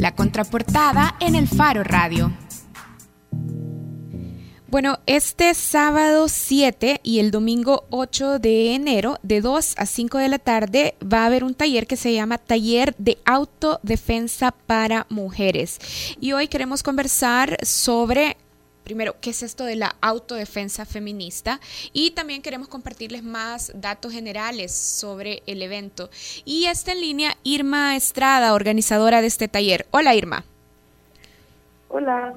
La contraportada en el Faro Radio. Bueno, este sábado 7 y el domingo 8 de enero, de 2 a 5 de la tarde, va a haber un taller que se llama Taller de Autodefensa para Mujeres. Y hoy queremos conversar sobre primero, ¿qué es esto de la autodefensa feminista? Y también queremos compartirles más datos generales sobre el evento. Y está en línea Irma Estrada, organizadora de este taller. Hola Irma. Hola.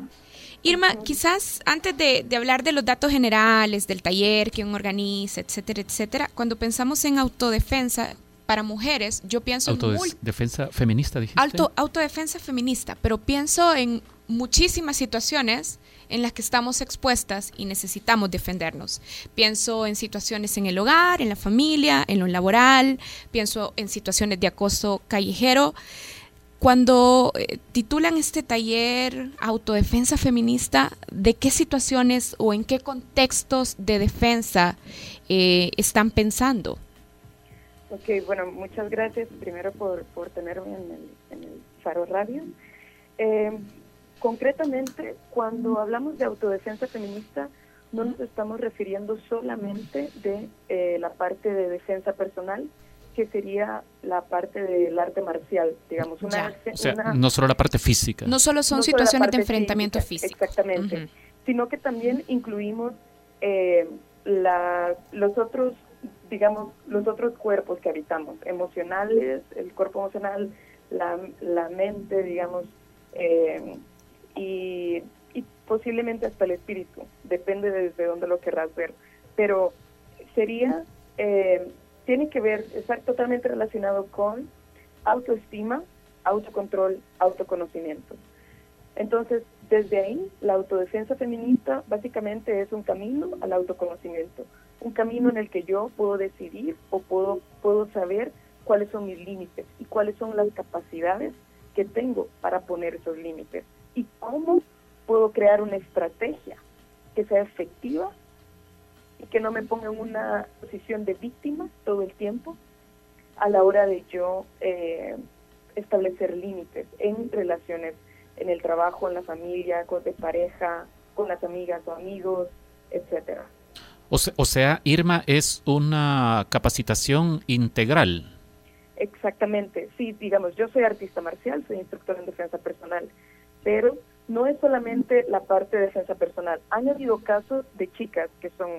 Irma, quizás antes de, hablar de los datos generales del taller, quién organiza, etcétera, etcétera, cuando pensamos en autodefensa para mujeres, yo pienso en... Autodefensa feminista, dijiste. Auto, autodefensa feminista, pero pienso en muchísimas situaciones en las que estamos expuestas y necesitamos defendernos. Pienso en situaciones en el hogar, en la familia, en lo laboral, pienso en situaciones de acoso callejero. Cuando eh, titulan este taller Autodefensa Feminista, ¿de qué situaciones o en qué contextos de defensa eh, están pensando? Ok, bueno, muchas gracias primero por, por tenerme en el, Faro Radio. Eh, concretamente, cuando hablamos de autodefensa feminista, no nos estamos refiriendo solamente de la parte de defensa personal, que sería la parte del arte marcial, digamos. Una, o sea, no solo la parte física. No solo son situaciones de enfrentamiento físico. Exactamente. Sino que también incluimos eh, la, los otros, digamos, los otros cuerpos que habitamos, emocionales, el cuerpo emocional, la, la mente, digamos, eh, y, y posiblemente hasta el espíritu, depende de desde dónde lo querrás ver. Pero sería... Eh, tiene que ver, estar totalmente relacionado con autoestima, autocontrol, autoconocimiento. Entonces, desde ahí, la autodefensa feminista básicamente es un camino al autoconocimiento, un camino en el que yo puedo decidir o puedo, puedo saber cuáles son mis límites y cuáles son las capacidades que tengo para poner esos límites y cómo puedo crear una estrategia que sea efectiva que no me ponga en una posición de víctima todo el tiempo a la hora de yo eh, establecer límites en relaciones, en el trabajo, en la familia, con de pareja, con las amigas o amigos, etcétera. O, sea, Irma es una capacitación integral. Exactamente, sí, digamos, yo soy artista marcial, soy instructor en defensa personal, pero no es solamente la parte de defensa personal. Han habido casos de chicas que son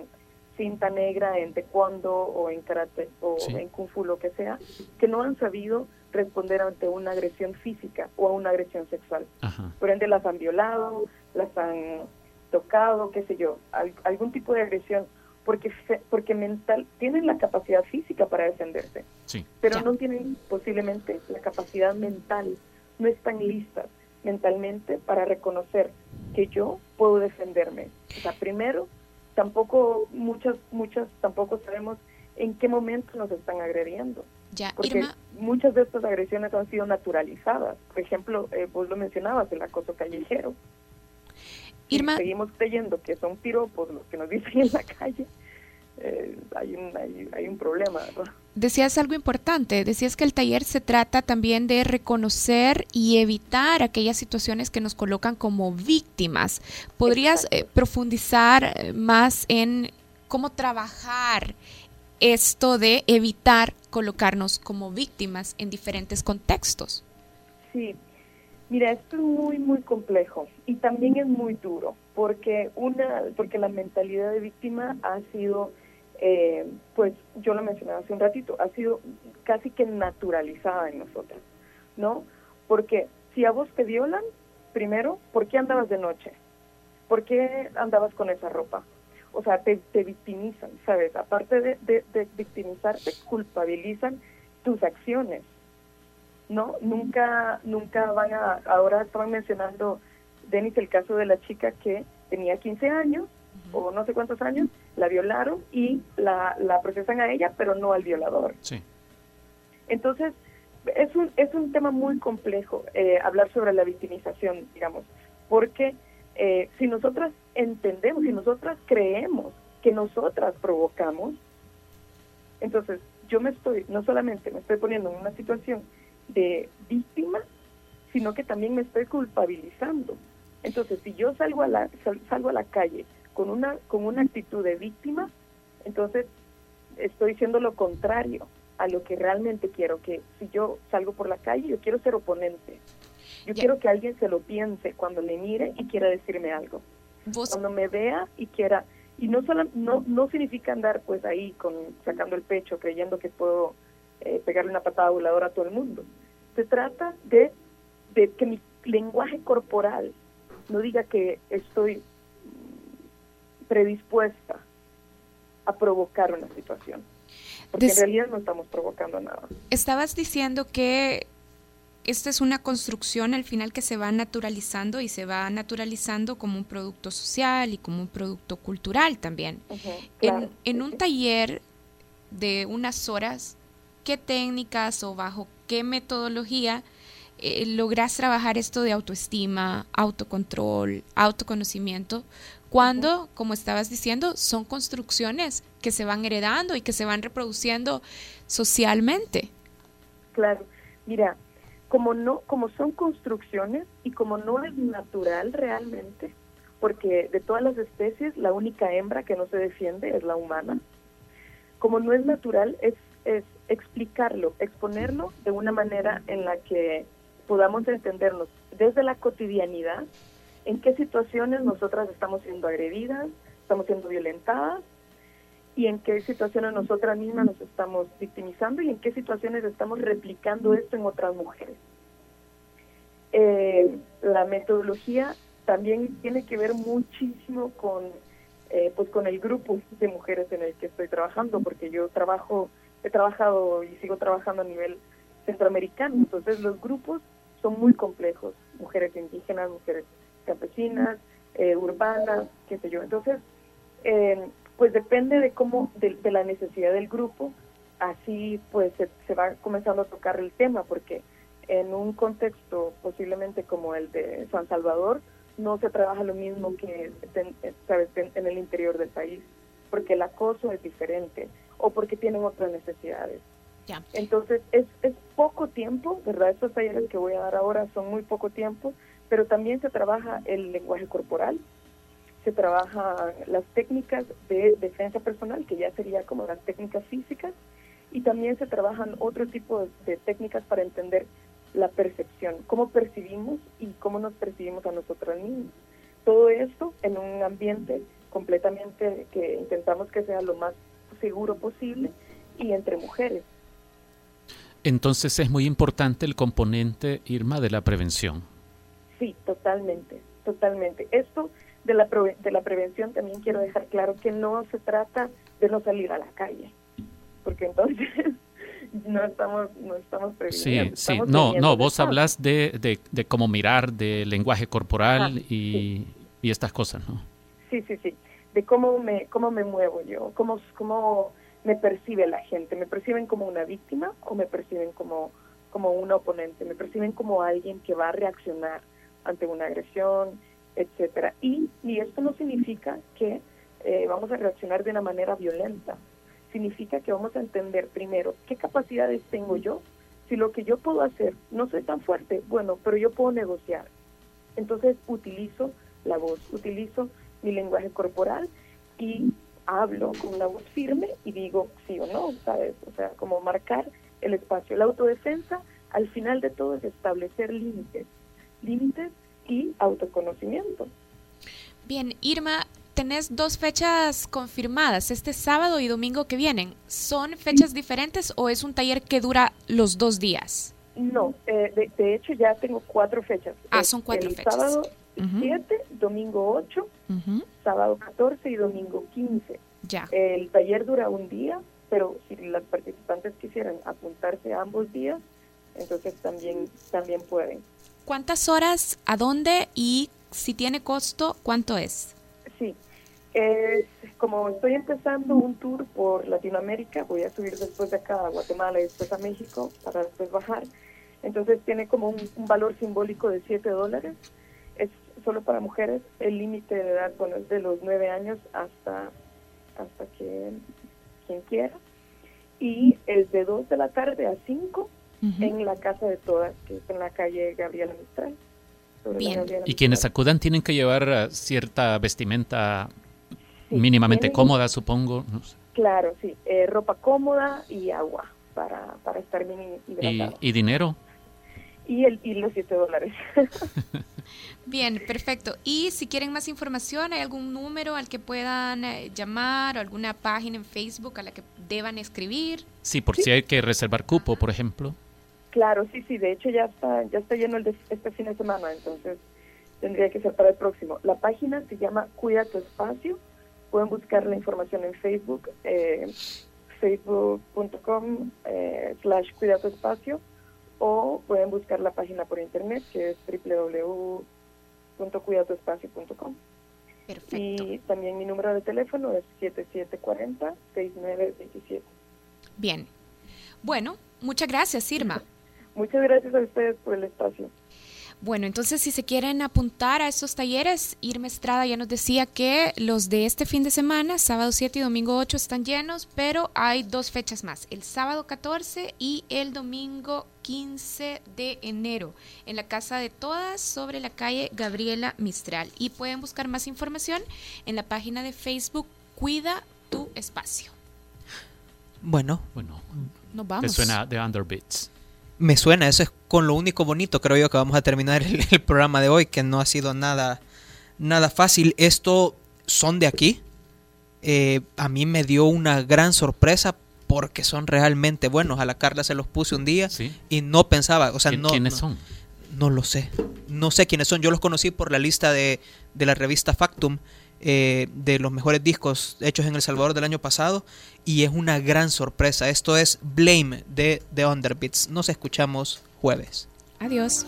cinta negra en taekwondo o en karate o en kung fu, lo que sea, que no han sabido responder ante una agresión física o a una agresión sexual. Por ende, las han violado, las han tocado, qué sé yo, algún tipo de agresión, porque porque mental tienen la capacidad física para defenderse, pero no tienen posiblemente la capacidad mental, no están listas mentalmente para reconocer que yo puedo defenderme. O sea, primero tampoco muchas muchas tampoco sabemos en qué momento nos están agrediendo. Ya, porque muchas de estas agresiones han sido naturalizadas. Por ejemplo, eh, vos lo mencionabas, el acoso callejero. Irma, seguimos creyendo que son piropos los que nos dicen en la calle eh, hay, un, hay, un problema. Decías algo importante, decías que el taller se trata también de reconocer y evitar aquellas situaciones que nos colocan como víctimas. ¿Podrías eh, profundizar eh, más en cómo trabajar esto de evitar colocarnos como víctimas en diferentes contextos? Sí, Mira, esto es muy, muy complejo y también es muy duro, porque una, porque la mentalidad de víctima ha sido eh, pues yo lo mencionaba hace un ratito, ha sido casi que naturalizada en nosotros, ¿no? Porque si a vos te violan, primero, ¿por qué andabas de noche? ¿Por qué andabas con esa ropa? O sea, te, te victimizan, ¿sabes? Aparte de, de, de victimizarte, culpabilizan tus acciones, ¿no? Nunca, nunca van a, ahora estaban mencionando, Denis, el caso de la chica que tenía 15 años, o no sé cuántos años, la violaron y la, la procesan a ella, pero no al violador. Sí. Entonces, es un, es un tema muy complejo eh, hablar sobre la victimización, digamos, porque eh, si nosotras entendemos, si nosotras creemos que nosotras provocamos, entonces yo me estoy, no solamente me estoy poniendo en una situación de víctima, sino que también me estoy culpabilizando. Entonces, si yo salgo a la, salgo a la calle con una, con una actitud de víctima, entonces estoy diciendo lo contrario a lo que realmente quiero, que si yo salgo por la calle, yo quiero ser oponente. Yo quiero que alguien se lo piense cuando le mire y quiera decirme algo. Cuando me vea y quiera y no solo no no significa andar pues ahí con sacando el pecho creyendo que puedo eh, pegarle una patada voladora a todo el mundo se trata de, de que mi lenguaje corporal no diga que estoy predispuesta a provocar una situación porque en realidad no estamos provocando nada estabas diciendo que esta es una construcción al final que se va naturalizando y se va naturalizando como un producto social y como un producto cultural también. en, un taller de unas horas, ¿qué técnicas o bajo qué metodología eh, logras trabajar esto de autoestima, autocontrol, autoconocimiento? Cuando, como estabas diciendo, son construcciones que se van heredando y que se van reproduciendo socialmente. Claro, mira, como no como son construcciones y como no es natural realmente porque de todas las especies la única hembra que no se defiende es la humana como no es natural es es explicarlo exponerlo de una manera en la que podamos entendernos desde la cotidianidad en qué situaciones nosotras estamos siendo agredidas estamos siendo violentadas y en qué situaciones nosotras mismas nos estamos victimizando y en qué situaciones estamos replicando esto en otras mujeres. Eh, la metodología también tiene que ver muchísimo con eh, pues con el grupo de mujeres en el que estoy trabajando porque yo trabajo he trabajado y sigo trabajando a nivel centroamericano entonces los grupos son muy complejos mujeres indígenas mujeres campesinas eh, urbanas qué sé yo entonces eh, pues depende de cómo, de, la necesidad del grupo, así pues se, va comenzando a tocar el tema, porque en un contexto posiblemente como el de San Salvador, no se trabaja lo mismo que ¿sabes? en el interior del país, porque el acoso es diferente o porque tienen otras necesidades. Entonces es, es poco tiempo, ¿verdad? Estos talleres que voy a dar ahora son muy poco tiempo, pero también se trabaja el lenguaje corporal, se trabaja las técnicas de defensa personal, que ya sería como las técnicas físicas, y también se trabajan otro tipo de, técnicas para entender la percepción, cómo percibimos y cómo nos percibimos a nosotros mismos. Todo esto en un ambiente completamente que intentamos que sea lo más seguro posible y entre mujeres. Entonces es muy importante el componente, Irma, de la prevención. Sí, totalmente, totalmente. Esto de la, de la prevención también quiero dejar claro que no se trata de no salir a la calle, porque entonces no estamos no estamos previniendo. Sí, sí, no, no, vos hablas de, de, cómo mirar, de lenguaje corporal y, y, estas cosas, ¿no? Sí, sí, sí, de cómo me cómo me muevo yo, cómo cómo me percibe la gente, me perciben como una víctima o me perciben como como un oponente, me perciben como alguien que va a reaccionar ante una agresión, etcétera. Y, y esto no significa que eh, vamos a reaccionar de una manera violenta. Significa que vamos a entender primero qué capacidades tengo yo. Si lo que yo puedo hacer no soy tan fuerte, bueno, pero yo puedo negociar. Entonces utilizo la voz, utilizo mi lenguaje corporal y hablo con la voz firme y digo sí o no, ¿sabes? O sea, como marcar el espacio. La autodefensa, al final de todo, es establecer límites. Límites y autoconocimiento. Bien, Irma, tenés dos fechas confirmadas, este sábado y domingo que vienen. ¿Son fechas diferentes o es un taller que dura los dos días? No, eh, de, hecho ya tengo cuatro fechas. Ah, son cuatro el fechas. Sábado 7, domingo 8, sábado 14 y domingo 15. Ya. El taller dura un día, pero si las participantes quisieran apuntarse a ambos días, entonces también, también pueden. ¿Cuántas horas, a dónde y si tiene costo, cuánto es? Sí, como estoy empezando un tour por Latinoamérica, voy a subir después de acá a Guatemala y después a México para después bajar. Entonces tiene como un, valor simbólico de 7 dólares. Es solo para mujeres. El límite de edad, bueno, es de los 9 años hasta, hasta que quien quiera. Y es de 2 de la tarde a 5 en la casa de todas, que es en la calle Gabriela Mistral. Bien. y quienes acudan tienen que llevar eh, cierta vestimenta mínimamente cómoda, supongo. Claro, sí, eh, ropa cómoda y agua para, para estar bien hidratado. ¿Y, dinero? Y, el, y los 7 dólares. Bien, perfecto. Y si quieren más información, ¿hay algún número al que puedan eh, llamar o alguna página en Facebook a la que deban escribir? Sí, por si hay que reservar cupo, por ejemplo. Claro, sí, sí. De hecho, ya está, ya está lleno el de este fin de semana, entonces tendría que ser para el próximo. La página se llama Cuida tu Espacio. Pueden buscar la información en Facebook, eh, facebook.com eh, slash Cuida tu Espacio, o pueden buscar la página por internet que es www www.cuidatuespacio.com. Perfecto. Y también mi número de teléfono es 7740-6927. Bien. Bueno, muchas gracias, Irma. Muchas gracias a ustedes por el espacio. Bueno, entonces si se quieren apuntar a esos talleres, Irma Estrada ya nos decía que los de este fin de semana, sábado 7 y domingo 8, están llenos, pero hay dos fechas más, el sábado 14 y el domingo 15 de enero, en la Casa de Todas, sobre la calle Gabriela Mistral. Y pueden buscar más información en la página de Facebook Cuida tu Espacio. Bueno, bueno, nos vamos. Te suena de Underbits me suena, eso es con lo único bonito, creo yo, que vamos a terminar el, programa de hoy, que no ha sido nada, nada fácil. Esto son de aquí. Eh, a mí me dio una gran sorpresa porque son realmente buenos. A la Carla se los puse un día y no pensaba, o sea, no, ¿Quiénes son? No lo sé. No sé quiénes son. Yo los conocí por la lista de, de la revista Factum eh, de los mejores discos hechos en El Salvador del año pasado y es una gran sorpresa. Esto es Blame de The Underbeats. Nos escuchamos jueves. Adiós.